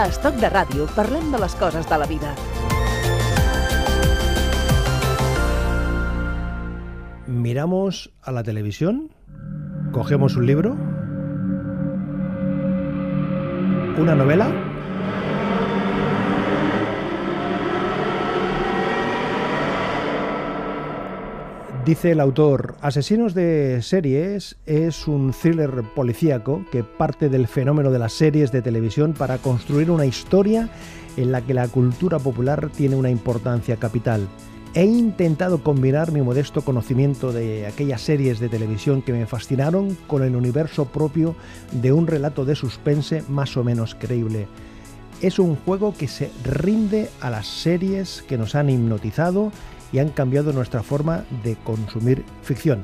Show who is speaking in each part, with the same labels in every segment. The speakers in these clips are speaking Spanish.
Speaker 1: A Estoc de Ràdio parlem de les coses de la vida.
Speaker 2: Miramos a la televisión, cogemos un libro, una novela Dice el autor, Asesinos de Series es un thriller policíaco que parte del fenómeno de las series de televisión para construir una historia en la que la cultura popular tiene una importancia capital. He intentado combinar mi modesto conocimiento de aquellas series de televisión que me fascinaron con el universo propio de un relato de suspense más o menos creíble. Es un juego que se rinde a las series que nos han hipnotizado y han cambiado nuestra forma de consumir ficción.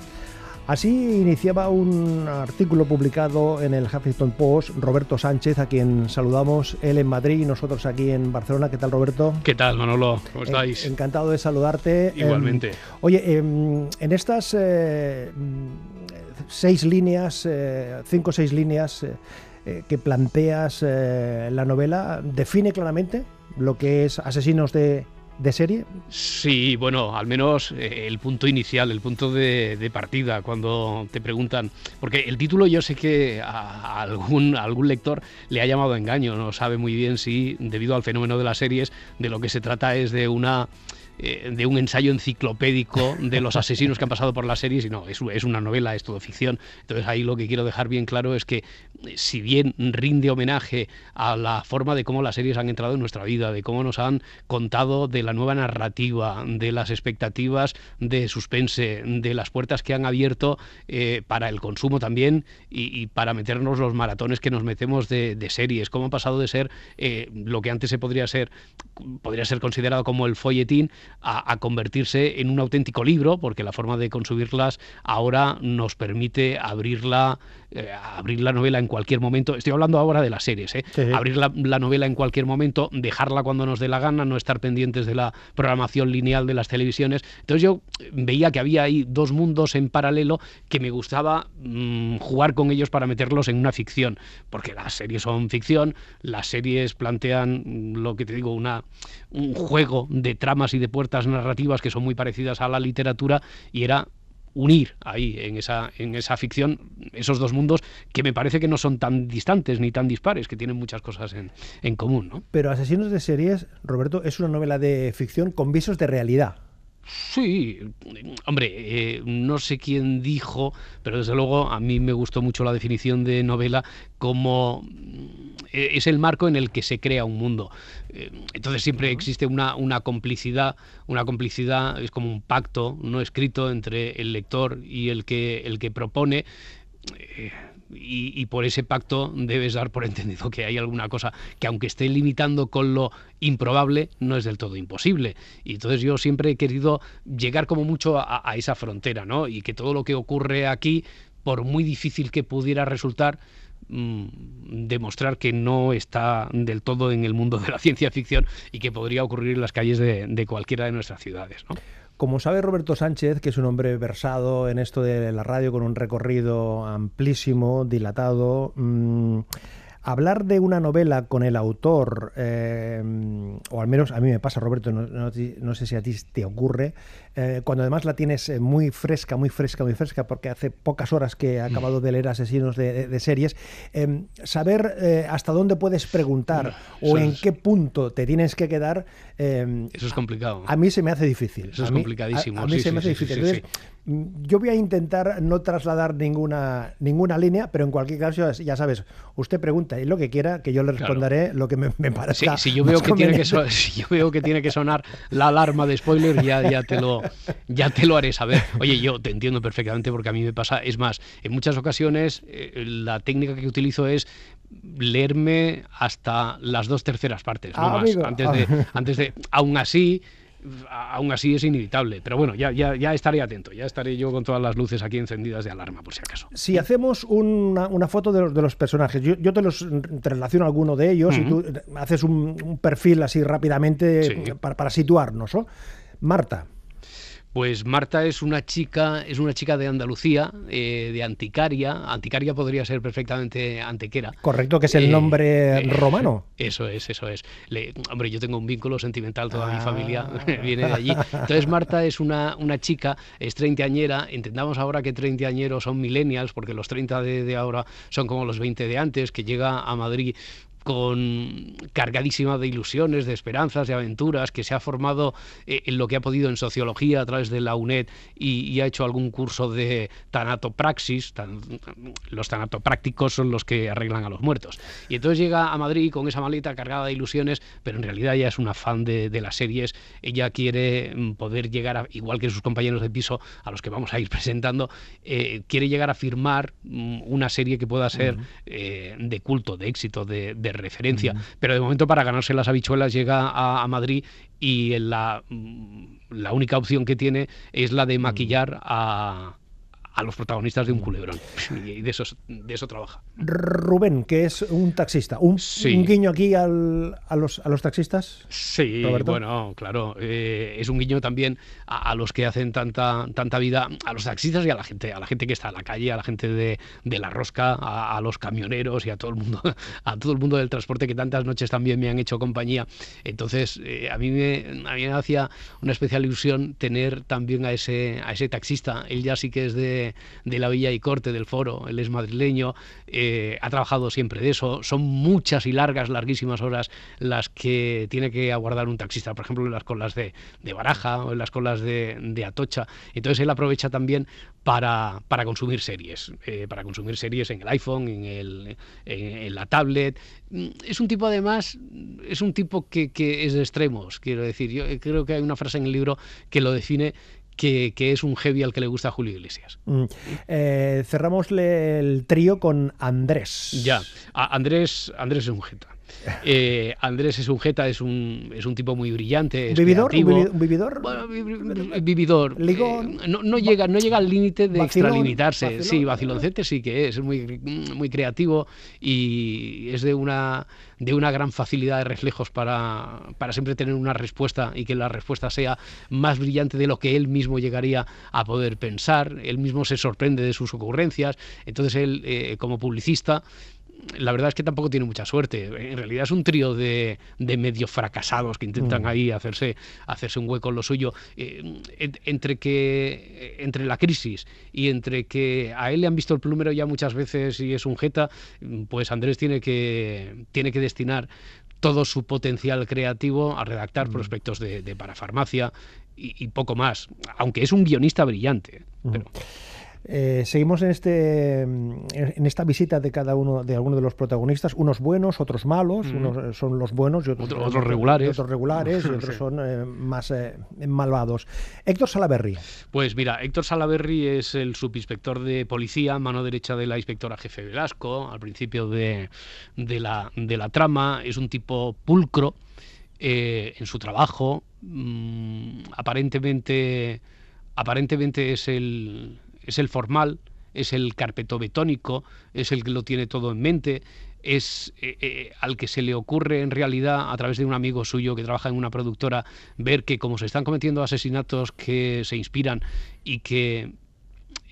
Speaker 2: Así iniciaba un artículo publicado en el Huffington Post Roberto Sánchez, a quien saludamos, él en Madrid y nosotros aquí en Barcelona. ¿Qué tal, Roberto?
Speaker 3: ¿Qué tal, Manolo? ¿Cómo estáis?
Speaker 2: encantado de saludarte.
Speaker 3: Igualmente.
Speaker 2: oye, em, en estas eh, seis líneas, eh, cinco o seis líneas eh, que planteas la novela, define claramente lo que es Asesinos de de serie?
Speaker 3: Sí, bueno, al menos eh, el punto inicial, el punto de, partida, cuando te preguntan, porque el título yo sé que a, algún, algún lector le ha llamado engaño, no sabe muy bien si, debido al fenómeno de las series, de lo que se trata es de una eh, de un ensayo enciclopédico de los asesinos que han pasado por las series y no, es, es una novela, es todo ficción. Entonces ahí lo que quiero dejar bien claro es que eh, si bien rinde homenaje a la forma de cómo las series han entrado en nuestra vida, de cómo nos han contado de la nueva narrativa, de las expectativas de suspense, de las puertas que han abierto eh, para el consumo también y, para meternos los maratones que nos metemos de, series, cómo han pasado de ser lo que antes se podría ser podría ser considerado como el folletín a, convertirse en un auténtico libro, porque la forma de consumirlas ahora nos permite abrirla, eh, abrir la novela en cualquier momento. Estoy hablando ahora de las series, ¿eh? abrir la, novela en cualquier momento, dejarla cuando nos dé la gana, no estar pendientes de la programación lineal de las televisiones. Entonces yo veía que había ahí dos mundos en paralelo que me gustaba mm, jugar con ellos para meterlos en una ficción, porque las series son ficción, las series plantean mm, lo que te digo, una, un juego de tramas y de puertas narrativas que son muy parecidas a la literatura y era unir ahí en esa, en esa ficción esos dos mundos que me parece que no son tan distantes ni tan dispares, que tienen muchas cosas en, en común. ¿no?
Speaker 2: Pero Asesinos de Series, Roberto, es una novela de ficción con visos de realidad.
Speaker 3: Sí, hombre, eh, no sé quién dijo, pero desde luego a mí me gustó mucho la definición de novela como eh, es el marco en el que se crea un mundo. Eh, entonces siempre existe una, una complicidad, una complicidad es como un pacto no escrito entre el lector y el que, el que propone y, por ese pacto debes dar por entendido que hay alguna cosa que aunque esté limitando con lo improbable, no es del todo imposible. Y entonces yo siempre he querido llegar como mucho a, esa frontera, ¿no? Y que todo lo que ocurre aquí, por muy difícil que pudiera resultar, mm, demostrar que no está del todo en el mundo de la ciencia ficción y que podría ocurrir en las calles de, de cualquiera de nuestras ciudades. ¿no?
Speaker 2: Como sabe Roberto Sánchez, que es un hombre versado en esto de la radio con un recorrido amplísimo, dilatado, mm, hablar de una novela con el autor, eh, o al menos a mí me pasa, Roberto, no, sé si a ti te ocurre, eh, cuando además la tienes eh, muy fresca, muy fresca, muy fresca, porque hace pocas horas que he acabado de leer Asesinos de, series, em, saber hasta dónde puedes preguntar o en qué punto te tienes que quedar.
Speaker 3: Em, eso es complicado.
Speaker 2: A, mí se me hace difícil.
Speaker 3: Eso es complicadísimo.
Speaker 2: A, mí se me hace difícil. Yo voy a intentar no trasladar ninguna, ninguna línea, pero en cualquier caso, ya sabes, usted pregunta y lo que quiera, que yo le responderé lo que me, me parezca.
Speaker 3: si, yo veo que tiene que si yo veo que tiene que sonar la alarma de spoiler, ya, ya, te lo, ya te lo haré saber. Oye, yo te entiendo perfectamente porque a mí me pasa. Es más, en muchas ocasiones eh, la técnica que utilizo es leerme hasta las dos terceras partes, no ah, más. Antes de, antes de, aún así, aún así es inevitable. Pero bueno, ya, ya, ya, estaré atento, ya estaré yo con todas las luces aquí encendidas de alarma, por si acaso.
Speaker 2: Si hacemos una, una foto de los, de los personajes, yo, yo, te los te relaciono a alguno de ellos y tú haces un, perfil así rápidamente para, para, situarnos. ¿no? Marta.
Speaker 3: Pues Marta es una chica, es una chica de Andalucía, eh, de Anticaria. Anticaria podría ser perfectamente Antequera.
Speaker 2: Correcto, que es el
Speaker 3: Eh,
Speaker 2: nombre
Speaker 3: eh,
Speaker 2: romano.
Speaker 3: Eso es, eso es. Le- hombre, yo tengo un vínculo sentimental, toda mi
Speaker 2: Ah.
Speaker 3: familia viene de allí. Entonces Marta es una, una chica, es treintañera, entendamos ahora que treintañeros son millennials, porque los 30 de, de ahora son como los 20 de antes, que llega a Madrid con cargadísima de ilusiones, de esperanzas, de aventuras, que se ha formado eh, en lo que ha podido en sociología a través de la UNED y, y ha hecho algún curso de tanatopraxis. Tan- los tanatoprácticos son los que arreglan a los muertos. Y entonces llega a Madrid con esa maleta cargada de ilusiones, pero en realidad ella es una fan de, de las series. Ella quiere mm, poder llegar, a, igual que sus compañeros de piso, a los que vamos a ir presentando, eh, quiere llegar a firmar mm, una serie que pueda ser eh, de culto, de éxito, de, de referencia. Pero de momento para ganarse las habichuelas llega a, a Madrid y la, mm, la única opción que tiene es la de maquillar a, a los protagonistas de un culebrón. Y de eso, de eso trabaja.
Speaker 2: Rubén, que es un taxista. ¿Un,
Speaker 3: Sí.
Speaker 2: un guiño aquí al- a, los, a los taxistas?
Speaker 3: Sí,
Speaker 2: Roberto.
Speaker 3: bueno, claro, eh, es un guiño también a, a los que hacen tanta tanta vida, a los taxistas y a la gente, a la gente que está en la calle, a la gente de, de la rosca, a, a los camioneros y a todo el mundo, a todo el mundo del transporte que tantas noches también me han hecho compañía. Entonces, eh, a mí me a mí me hacía una especial ilusión tener también a ese a ese taxista. Él ya sí que es de, de la Villa y Corte del Foro, él es madrileño, eh, ha trabajado siempre de eso. Son muchas y largas, larguísimas horas las que tiene que aguardar un taxista, por ejemplo, en las colas de, de Baraja o en las colas de, de Atocha. Entonces él aprovecha también para, para consumir series, eh, para consumir series en el iPhone, en, el, en, la tablet. Mm, Es un tipo además, es un tipo que, que es de extremos, quiero decir. Yo eh, creo que hay una frase en el libro que lo define. Que, que es un heavy al que le gusta Julio Iglesias.
Speaker 2: Mm. Eh, cerramos el trío con Andrés.
Speaker 3: Ya, A- Andrés, Andrés es un jeta. Eh, Andrés es un jeta, es un, es un tipo muy brillante. Es
Speaker 2: ¿Vividor? ¿Un
Speaker 3: creativo.
Speaker 2: vivi- un vividor?
Speaker 3: Bueno, vividor.
Speaker 2: Ligón.
Speaker 3: Eh, no, no llega, no llega al límite de
Speaker 2: Vacilón,
Speaker 3: extralimitarse.
Speaker 2: vacilón.
Speaker 3: Sí, vaciloncete sí que es, es muy, muy creativo y es de una, de una gran facilidad de reflejos para, para siempre tener una respuesta y que la respuesta sea más brillante de lo que él mismo llegaría a poder pensar. Él mismo se sorprende de sus ocurrencias. Entonces él, eh, como publicista, la verdad es que tampoco tiene mucha suerte. En realidad es un trío de, de medio fracasados que intentan
Speaker 2: Mm.
Speaker 3: ahí hacerse, hacerse un hueco en lo suyo. Eh, en- entre que entre la crisis y entre que a él le han visto el plumero ya muchas veces y es un jeta, pues Andrés tiene que, tiene que destinar todo su potencial creativo a
Speaker 2: Mm.
Speaker 3: redactar prospectos de, de parafarmacia y, y poco más, aunque es un guionista brillante. Pero,
Speaker 2: Eh, seguimos en este en esta visita de cada uno de alguno de los protagonistas, unos buenos, otros malos, unos son los buenos y otros,
Speaker 3: Otro- otros regulares.
Speaker 2: y otros regulares y otros
Speaker 3: Sí.
Speaker 2: son eh, más eh, malvados. Héctor Salaberry.
Speaker 3: Pues mira, Héctor Salaberry es el subinspector de policía, mano derecha de la inspectora jefe Velasco, al principio de, de la, de la trama. Es un tipo pulcro eh, en su trabajo. mm, aparentemente, aparentemente es el, es el formal, es el carpetobetónico, es el que lo tiene todo en mente, es eh, eh, al que se le ocurre en realidad a través de un amigo suyo que trabaja en una productora ver que como se están cometiendo asesinatos que se inspiran y que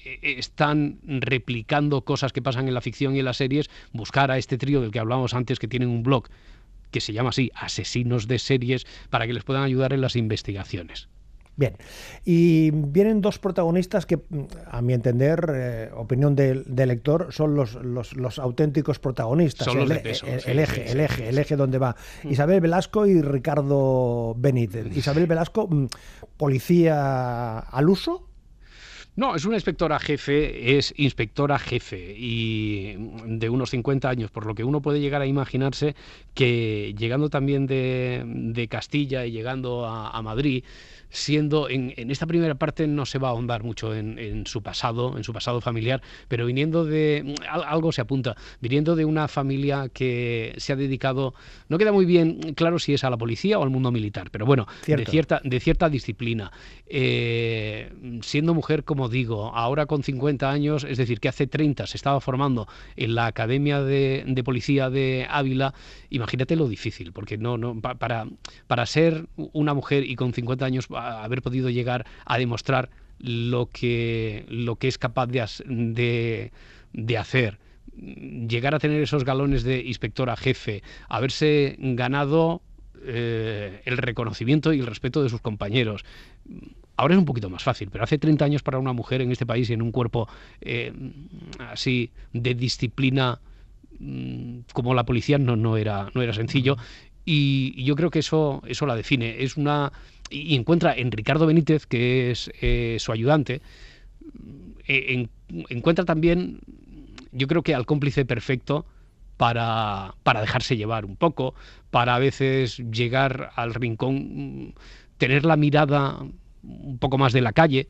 Speaker 3: eh, están replicando cosas que pasan en la ficción y en las series, buscar a este trío del que hablábamos antes que tienen un blog que se llama así, Asesinos de Series, para que les puedan ayudar en las investigaciones.
Speaker 2: Bien, y vienen dos protagonistas que, a mi entender, eh, opinión del, del lector, son los, los, los auténticos protagonistas.
Speaker 3: Son los
Speaker 2: el,
Speaker 3: de peso,
Speaker 2: el-
Speaker 3: sí,
Speaker 2: el eje,
Speaker 3: sí,
Speaker 2: el eje, el eje donde va. Isabel Velasco y Ricardo Benítez. Isabel Velasco, mm, policía al uso.
Speaker 3: No, es una inspectora jefe, es inspectora jefe y de unos 50 años, por lo que uno puede llegar a imaginarse que llegando también de, de Castilla y llegando a, a Madrid, siendo en, en esta primera parte no se va a ahondar mucho en, en su pasado, en su pasado familiar, pero viniendo de al- algo se apunta, viniendo de una familia que se ha dedicado, no queda muy bien claro si es a la policía o al mundo militar, pero bueno, de cierta, de cierta disciplina, eh, siendo mujer como digo, ahora con 50 años, es decir, que hace 30 se estaba formando en la Academia de, Policía de Ávila, imagínate lo difícil, porque no, no, para, para ser una mujer y con 50 años haber podido llegar a demostrar lo que, lo que es capaz de, de, hacer, llegar a tener esos galones de inspectora jefe, haberse ganado eh, el reconocimiento y el respeto de sus compañeros. Ahora es un poquito más fácil, pero hace 30 años para una mujer en este país y en un cuerpo eh, así de disciplina mm, como la policía no, no, era, no era sencillo. Y, yo creo que eso, eso la define. Es una y encuentra en Ricardo Benítez, que es eh, su ayudante, eh, encuentra también, yo creo que al cómplice perfecto para, para dejarse llevar un poco, para a veces llegar al rincón, tener la mirada un poco más de la calle,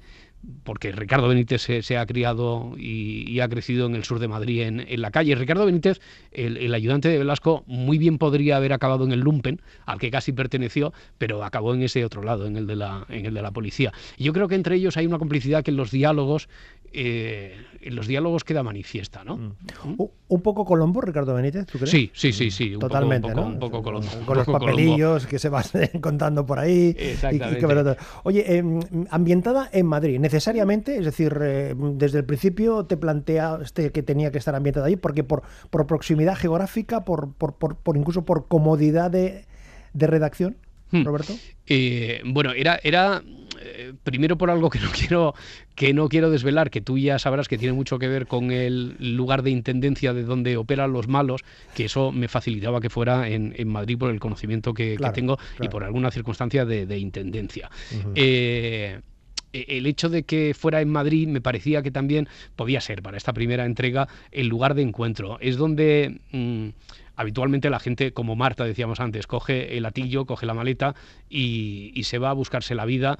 Speaker 3: porque Ricardo Benítez se, ha criado y, ha crecido en el sur de Madrid, en, la calle. Ricardo Benítez, el, ayudante de Velasco, muy bien podría haber acabado en el Lumpen, al que casi perteneció, pero acabó en ese otro lado, en el de la, en el de la policía. Y yo creo que entre ellos hay una complicidad que en los diálogos eh, en los diálogos queda manifiesta, ¿no? Mm.
Speaker 2: Un poco Colombo, Ricardo Benítez, ¿tú crees?
Speaker 3: Sí, sí, sí, sí.
Speaker 2: Totalmente,
Speaker 3: un poco, Un poco Colombo.
Speaker 2: Con los papelillos que se van contando por ahí.
Speaker 3: Exactamente.
Speaker 2: Oye, em, ambientada en Madrid, necesariamente, es decir, eh, desde el principio te planteaste que tenía que estar ambientada ahí, porque por, por proximidad geográfica, por, por, por, incluso por comodidad de, de redacción, hmm. Roberto.
Speaker 3: Eh, bueno, era, era eh, primero por algo que no quiero que no quiero desvelar, que tú ya sabrás que tiene mucho que ver con el lugar de intendencia de donde operan los malos, que eso me facilitaba que fuera en, Madrid por el conocimiento que, tengo y por alguna circunstancia de, intendencia. Eh, e, el hecho de que fuera en Madrid me parecía que también podía ser para esta primera entrega el lugar de encuentro. Es donde mm, habitualmente la gente, como Marta decíamos antes, coge el atillo, coge la maleta y, se va a buscarse la vida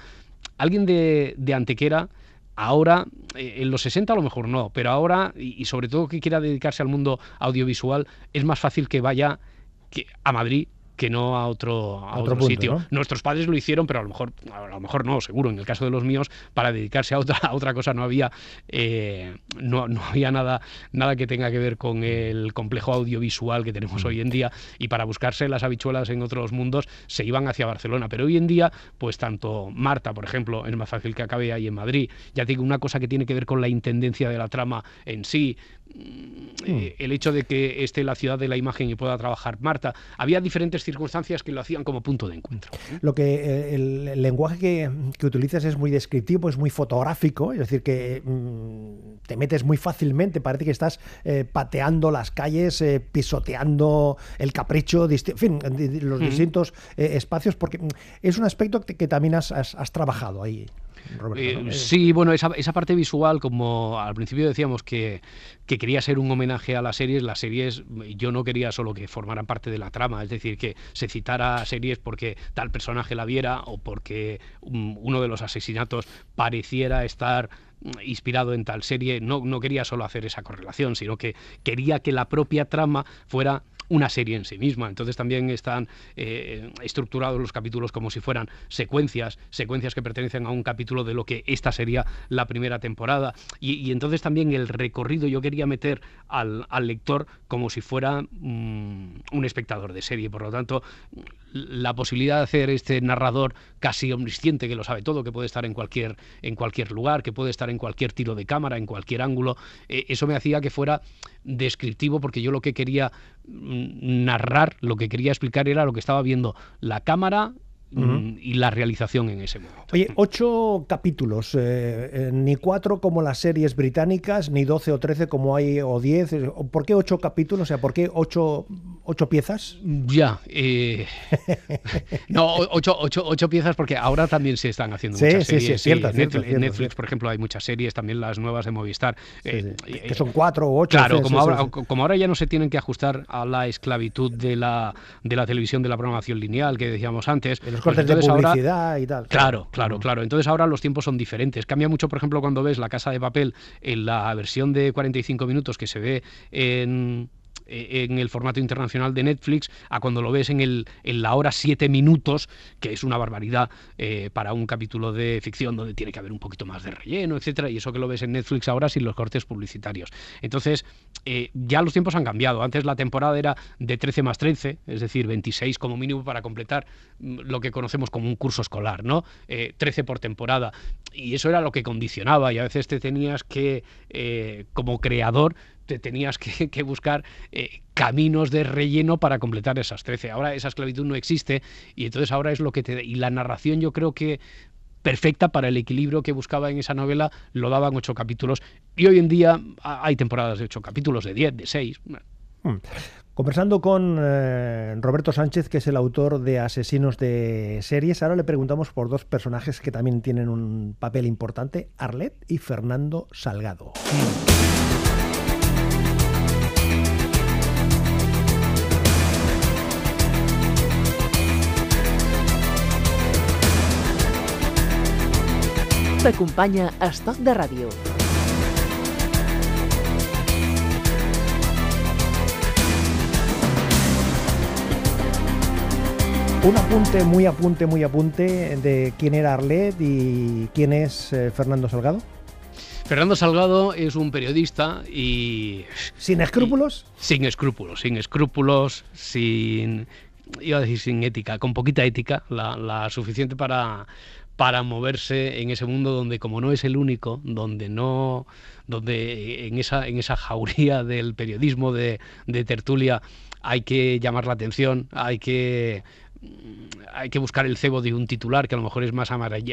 Speaker 3: alguien de, de Antequera ahora, eh, en los 60 a lo mejor no, pero ahora, y, sobre todo que quiera dedicarse al mundo audiovisual, es más fácil que vaya a Madrid que no a otro, a otro, sitio. Nuestros padres lo hicieron, pero a lo mejor, a lo mejor no, seguro. En el caso de los míos, para dedicarse a otra, a otra cosa no había, eh, no, no, había nada, nada que tenga que ver con el complejo audiovisual que tenemos mm. hoy en día. Y para buscarse las habichuelas en otros mundos se iban hacia Barcelona. Pero hoy en día, pues tanto Marta, por ejemplo, es más fácil que acabe ahí en Madrid. Ya digo, una cosa que tiene que ver con la intendencia de la trama en sí, eh, el hecho de que esté la ciudad de la imagen y pueda trabajar Marta. Había diferentes circunstancias que lo hacían como punto de encuentro.
Speaker 2: Lo que eh, el, lenguaje que, utilizas es muy descriptivo, es muy fotográfico, es decir, que mm, te metes muy fácilmente, parece que estás eh, pateando las calles, pisoteando el capricho, en fin, los distintos espacios, porque mm, es un aspecto que, también has, trabajado ahí.
Speaker 3: Eh, sí, bueno, esa, esa, parte visual, como al principio decíamos que, que, quería ser un homenaje a las series, las series yo no quería solo que formaran parte de la trama, es decir, que se citara series porque tal personaje la viera o porque uno de los asesinatos pareciera estar inspirado en tal serie, no, no quería solo hacer esa correlación, sino que quería que la propia trama fuera una serie en sí misma. Entonces también están eh, estructurados los capítulos como si fueran secuencias, secuencias que pertenecen a un capítulo de lo que esta sería la primera temporada. Y, entonces también el recorrido yo quería meter al, lector como si fuera mm, un espectador de serie. Por lo tanto, la posibilidad de hacer este narrador casi omnisciente que lo sabe todo, que puede estar en cualquier, en cualquier lugar, que puede estar en cualquier tiro de cámara, en cualquier ángulo, eh, eso me hacía que fuera descriptivo porque yo lo que quería mm, narrar, lo que quería explicar era lo que estaba viendo la cámara Y la realización en ese momento.
Speaker 2: Oye, ocho capítulos, eh, eh, ni cuatro como las series británicas, ni doce o trece como hay, o diez. Eh, ¿Por qué ocho capítulos? O sea, ¿por qué ocho, ocho piezas?
Speaker 3: Ya, no, ocho, ocho, ocho, piezas porque ahora también se están haciendo muchas series. Sí,
Speaker 2: sí, cierto,
Speaker 3: en Netflix, por ejemplo, hay muchas series, también las nuevas de Movistar.
Speaker 2: que son cuatro o ocho.
Speaker 3: Claro, como, ahora, como ahora ya no se tienen que ajustar a la esclavitud de la, de la televisión, de la programación lineal que decíamos antes
Speaker 2: cortes de publicidad y tal.
Speaker 3: Claro, claro, claro. Entonces ahora los tiempos son diferentes. Cambia mucho, por ejemplo, cuando ves La Casa de Papel en la versión de 45 minutos que se ve en eh, en el formato internacional de Netflix a cuando lo ves en, el, en la hora siete minutos, que es una barbaridad eh, para un capítulo de ficción donde tiene que haber un poquito más de relleno, etcétera, y eso que lo ves en Netflix ahora sin los cortes publicitarios. Entonces, eh, ya los tiempos han cambiado. Antes la temporada era de 13 más 13, es decir, 26 como mínimo para completar mm, lo que conocemos como un curso escolar, ¿no? 13 por temporada. Y eso era lo que condicionaba y a veces te tenías que, como creador, te tenías que, buscar eh, caminos de relleno para completar esas 13. Ahora esa esclavitud no existe y entonces ahora es lo que te... Y la narración yo creo que perfecta para el equilibrio que buscaba en esa novela, lo daban ocho capítulos y hoy en día hay temporadas de ocho capítulos, de diez, de seis.
Speaker 2: Hmm. Conversando con eh, Roberto Sánchez, que es el autor de Asesinos de Series, ahora le preguntamos por dos personajes que también tienen un papel importante, Arlet y Fernando Salgado.
Speaker 1: T'acompanya Estoc de Ràdio.
Speaker 2: Un apunte, muy apunte, muy apunte de quién era Arlet y quién es eh, Fernando Salgado.
Speaker 3: Fernando Salgado es un periodista y...
Speaker 2: ¿Sin escrúpulos?
Speaker 3: sin escrúpulos, sin escrúpulos, sin... iba a decir sin ética, con poquita ética, la suficiente para para moverse en ese mundo donde como no es el único, donde no, donde en esa, en esa jauría del periodismo de, de tertulia hay que llamar la atención, hay que hay que buscar el cebo de un titular que a lo mejor es más,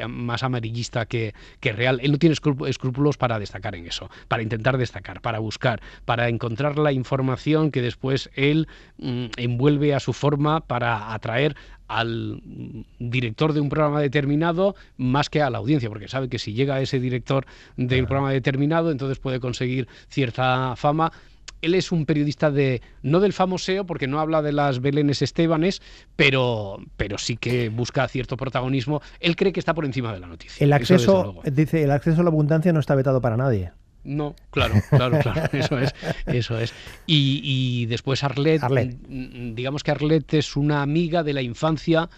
Speaker 3: más amarillista que, real. Él no tiene escrúpulos para destacar en eso, para intentar destacar, para buscar, para encontrar la información que después él mm, envuelve a su forma para atraer al director de un programa determinado más que a la audiencia, porque sabe que si llega a ese director del programa determinado, entonces puede conseguir cierta fama él es un periodista de no del famoseo porque no habla de las Belénes Estebanes, pero pero sí que busca cierto protagonismo. Él cree que está por encima de la noticia.
Speaker 2: El acceso dice el acceso a la abundancia no está vetado para nadie.
Speaker 3: No, claro, claro, claro, eso es, eso es. Y, después Arlet, mm, digamos que Arlet es una amiga de la infancia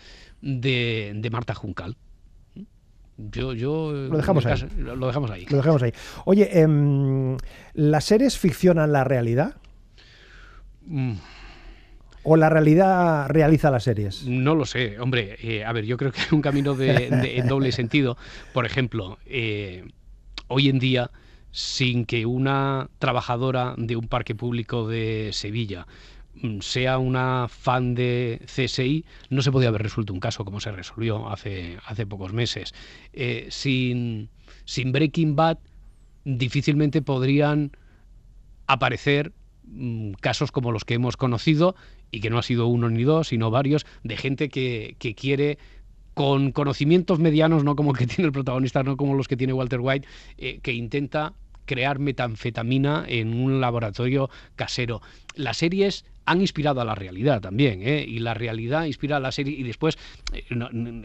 Speaker 3: de, de Marta Juncal. Yo, yo
Speaker 2: lo dejamos ahí.
Speaker 3: lo, dejamos ahí.
Speaker 2: Lo dejamos ahí. Oye, em, ¿las series ficcionan la realidad? Mm. ¿O la realidad realiza las series?
Speaker 3: No lo sé, hombre. Eh, a ver, yo creo que hay un camino de, en doble sentido. Por ejemplo, eh, hoy en día, sin que una trabajadora de un parque público de Sevilla sea una fan de CSI, no se podía haber resuelto un caso como se resolvió hace, hace pocos meses. Eh, sin, sin Breaking Bad, difícilmente podrían aparecer mm, casos como los que hemos conocido, y que no ha sido uno ni dos, sino varios, de gente que, que quiere con conocimientos medianos, no como el que tiene el protagonista, no como los que tiene Walter White, eh, que intenta crear metanfetamina en un laboratorio casero. Las series han inspirado a la realidad también, ¿eh? y la realidad inspira a la serie, y después eh,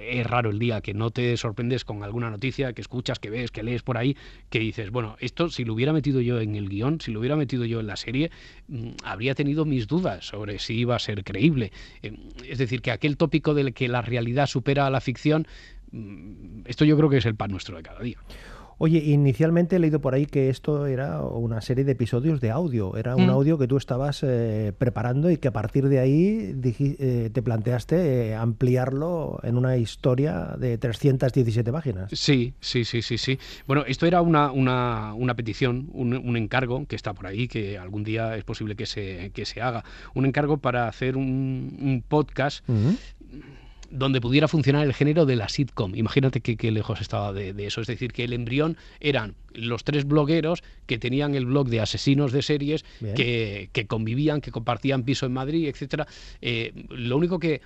Speaker 3: es raro el día que no te sorprendes con alguna noticia que escuchas, que ves, que lees por ahí, que dices, bueno, esto si lo hubiera metido yo en el guion, si lo hubiera metido yo en la serie, mm, habría tenido mis dudas sobre si iba a ser creíble. Eh, es decir, que aquel tópico del que la realidad supera a la ficción, mm, esto yo creo que es el pan nuestro de cada día.
Speaker 2: Oye, inicialmente he leído por ahí que esto era una serie de episodios de audio, era un mm. audio que tú estabas eh, preparando y que a partir de ahí eh, te planteaste eh, ampliarlo en una historia de 317 páginas.
Speaker 3: Sí, sí, sí, sí, sí. Bueno, esto era una, una, una petición, un, encargo que está por ahí, que algún día es posible que se, que se haga, un encargo para hacer un, podcast donde pudiera funcionar el género de la sitcom. Imagínate qué lejos estaba de, eso. Es decir, que el embrión eran los tres blogueros que tenían el blog de asesinos de series, que, convivían, que compartían piso en Madrid, etcétera. Eh, lo único que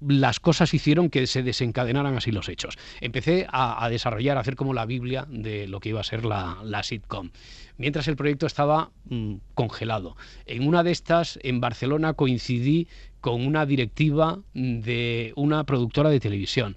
Speaker 3: las cosas hicieron que se desencadenaran así los hechos. Empecé a, desarrollar, a hacer como la Biblia de lo que iba a ser la, sitcom. Mientras el proyecto estaba mm, congelado. En una de estas, en Barcelona, coincidí con una directiva de una productora de televisión.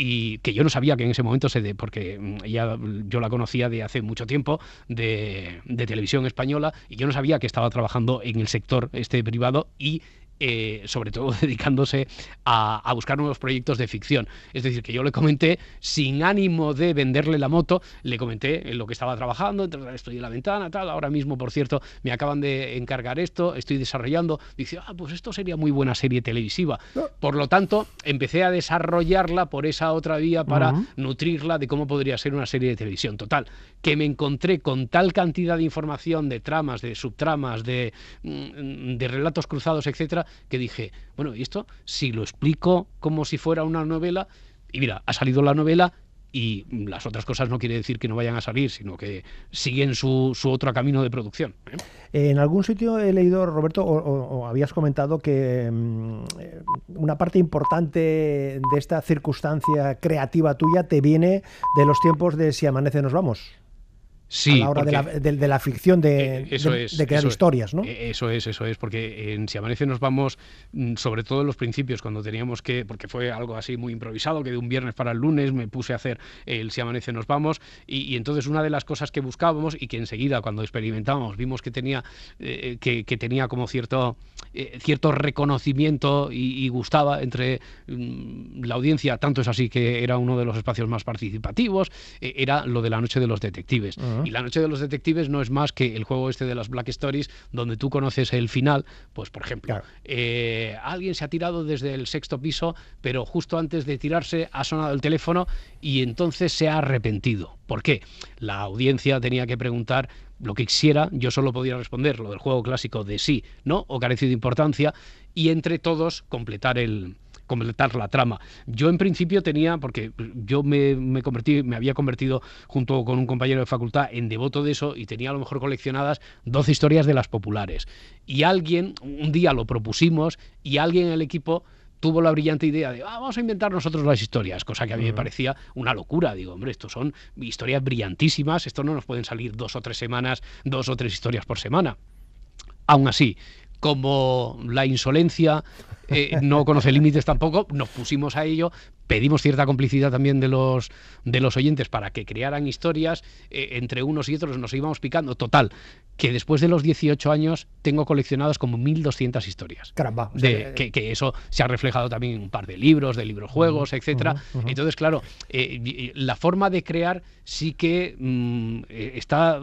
Speaker 3: y que yo no sabía que en ese momento se de, porque mm, ella yo la conocía de hace mucho tiempo de, de televisión española y yo no sabía que estaba trabajando en el sector este privado y eh, sobre todo dedicándose a, buscar nuevos proyectos de ficción. Es decir, que yo le comenté, sin ánimo de venderle la moto, le comenté en lo que estaba trabajando, estoy en la ventana, tal, ahora mismo, por cierto, me acaban de encargar esto, estoy desarrollando, dice, ah, pues esto sería muy buena serie televisiva. Por lo tanto, empecé a desarrollarla por esa otra vía para nutrirla de cómo podría ser una serie de televisión. Total, que me encontré con tal cantidad de información, de tramas, de subtramas, de, mm, de relatos cruzados, etcétera, que dije, bueno, ¿y esto? Si lo explico como si fuera una novela, y mira, ha salido la novela y las otras cosas no quiere decir que no vayan a salir, sino que siguen su, su otro camino de producción.
Speaker 2: ¿eh? En algún sitio he leído, Roberto, o, habías comentado que mm, una parte importante de esta circunstancia creativa tuya te viene de los tiempos de Si amanece nos vamos.
Speaker 3: Sí,
Speaker 2: a la hora de, la, ficción, de,
Speaker 3: eh,
Speaker 2: crear historias, ¿no?
Speaker 3: Eh, eso es, eso es, porque en Si Amanece nos vamos, mm, sobre todo en los principios, cuando teníamos que, porque fue algo así muy improvisado, que de un viernes para el lunes me puse a hacer el Si Amanece nos vamos, y, entonces una de las cosas que buscábamos y que enseguida cuando experimentábamos vimos que tenía, eh, que, tenía como cierto, cierto reconocimiento y, gustaba entre mm, la audiencia, tanto es así que era uno de los espacios más participativos, era lo de la noche de los detectives. Y La Noche de los Detectives no es más que el juego este de las Black Stories, donde tú conoces el final. Pues, por ejemplo, eh, alguien se ha tirado desde el sexto piso, pero justo antes de tirarse ha sonado el teléfono y entonces se ha arrepentido. ¿Por qué? La audiencia tenía que preguntar lo que quisiera, yo solo podía responder lo del juego clásico de sí, no, o carece de importancia, y entre todos completar el, completar la trama. Yo en principio tenía, porque yo me, convertí, me había convertido junto con un compañero de facultad en devoto de eso y tenía a lo mejor coleccionadas 12 historias de las populares. Y alguien, un día lo propusimos y alguien en el equipo tuvo la brillante idea de ah, vamos a inventar nosotros las historias, cosa que a mí me parecía una locura. Digo, hombre, estos son historias brillantísimas, esto no nos pueden salir dos o tres semanas, dos o tres historias por semana. Aún así, como la insolencia eh, no conoce límites tampoco, nos pusimos a ello, pedimos cierta complicidad también de los, de los oyentes para que crearan historias, eh, entre unos y otros nos íbamos picando. Total, que después de los 18 años tengo coleccionadas como 1.200 historias.
Speaker 2: Caramba.
Speaker 3: de, que, eso se ha reflejado también en un par de libros, de libros juegos, etcétera. Entonces, claro, eh, la forma de crear sí que mm, eh, está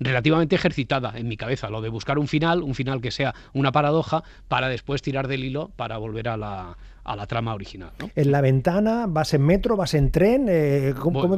Speaker 3: relativamente ejercitada en mi cabeza. Lo de buscar un final, un final que sea una paradoja, para después tirar del hilo para volver a la, a la trama original.
Speaker 2: En la ventana, vas en metro, vas en tren, eh, ¿cómo,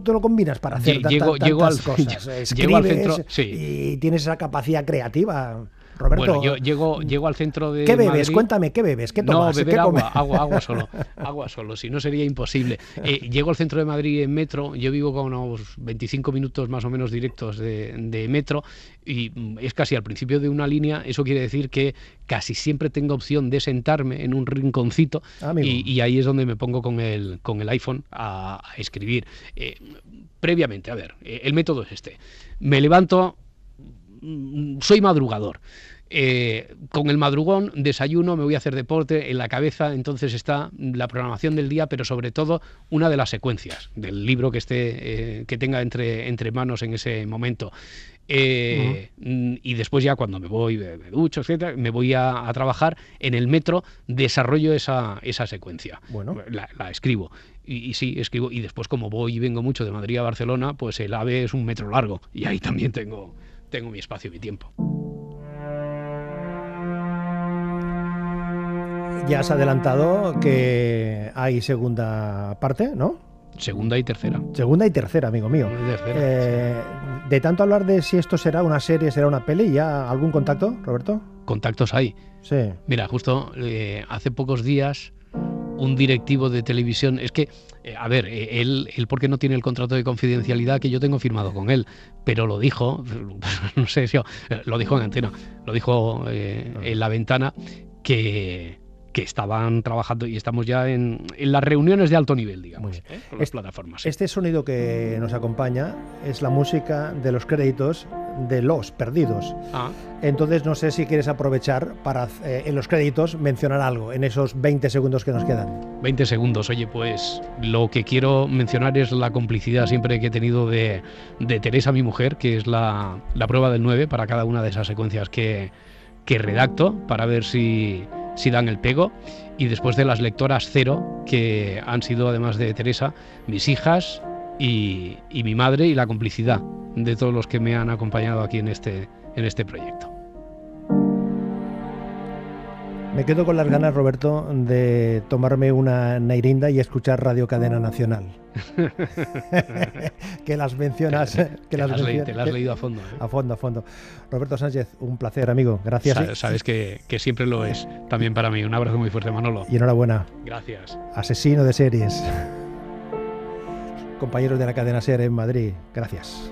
Speaker 2: te, lo combinas para hacer tantas cosas? Escribes y tienes esa capacidad creativa. Roberto,
Speaker 3: bueno, yo llego, llego al centro de.
Speaker 2: ¿Qué bebes? Cuéntame, ¿qué bebes? ¿Qué tomas?
Speaker 3: No, beber agua, agua, agua solo. Agua solo, si no sería imposible. Eh, llego al centro de Madrid en metro, yo vivo con unos 25 minutos más o menos directos de, metro y mm, es casi al principio de una línea. Eso quiere decir que casi siempre tengo opción de sentarme en un rinconcito ah, y, ahí es donde me pongo con el, con el iPhone a, escribir. Eh, previamente, a ver, eh, el método es este. Me levanto, mm, soy madrugador. Eh, con el madrugón desayuno, me voy a hacer deporte, en la cabeza entonces está la programación del día, pero sobre todo una de las secuencias del libro que esté eh, que tenga entre, entre manos en ese momento. Eh, y después ya cuando me voy de, ducho, etcétera, me voy a, trabajar en el metro, desarrollo esa, esa secuencia. Bueno. La, escribo. Y, y, sí, escribo. Y después como voy y vengo mucho de Madrid a Barcelona, pues el AVE es un metro largo. Y ahí también tengo, tengo mi espacio y mi tiempo.
Speaker 2: Ya has adelantado que hay segunda parte, ¿no?
Speaker 3: Segunda y tercera.
Speaker 2: Segunda y tercera, amigo mío. Eh, de tanto hablar de si esto será una serie, será una peli, ¿ya algún contacto, Roberto?
Speaker 3: Contactos hay.
Speaker 2: Sí.
Speaker 3: Mira, justo eh, hace pocos días un directivo de televisión, es que, eh, a ver, él, él porque no tiene el contrato de confidencialidad que yo tengo firmado con él, pero lo dijo, no sé si lo dijo en antena, lo dijo en la ventana, que que estaban trabajando y estamos ya en, las reuniones de alto nivel, digamos, ¿eh? con las plataformas.
Speaker 2: Este sonido que nos acompaña es la música de los créditos de Los Perdidos. Ah. Entonces no sé si quieres aprovechar para eh, en los créditos mencionar algo en esos 20 segundos que nos quedan.
Speaker 3: 20 segundos, oye, pues lo que quiero mencionar es la complicidad siempre que he tenido de, Teresa, mi mujer, que es la, prueba del 9 para cada una de esas secuencias que, que redacto para ver si si dan el pego. Y después de las lectoras cero, que han sido, además de Teresa, mis hijas y, mi madre y la complicidad de todos los que me han acompañado aquí en este, en este proyecto.
Speaker 2: Me quedo con las ganas, Roberto, de tomarme una Nairinda y escuchar Radio Cadena Nacional. que las mencionas.
Speaker 3: Que las, has leído a fondo. ¿eh?
Speaker 2: A fondo, a fondo. Roberto Sánchez, un placer, amigo. Gracias.
Speaker 3: Sabes, que, que, siempre lo es también para mí. Un abrazo muy fuerte, Manolo.
Speaker 2: Y enhorabuena.
Speaker 3: Gracias.
Speaker 2: Asesino de series. Compañeros de la cadena SER en Madrid, gracias.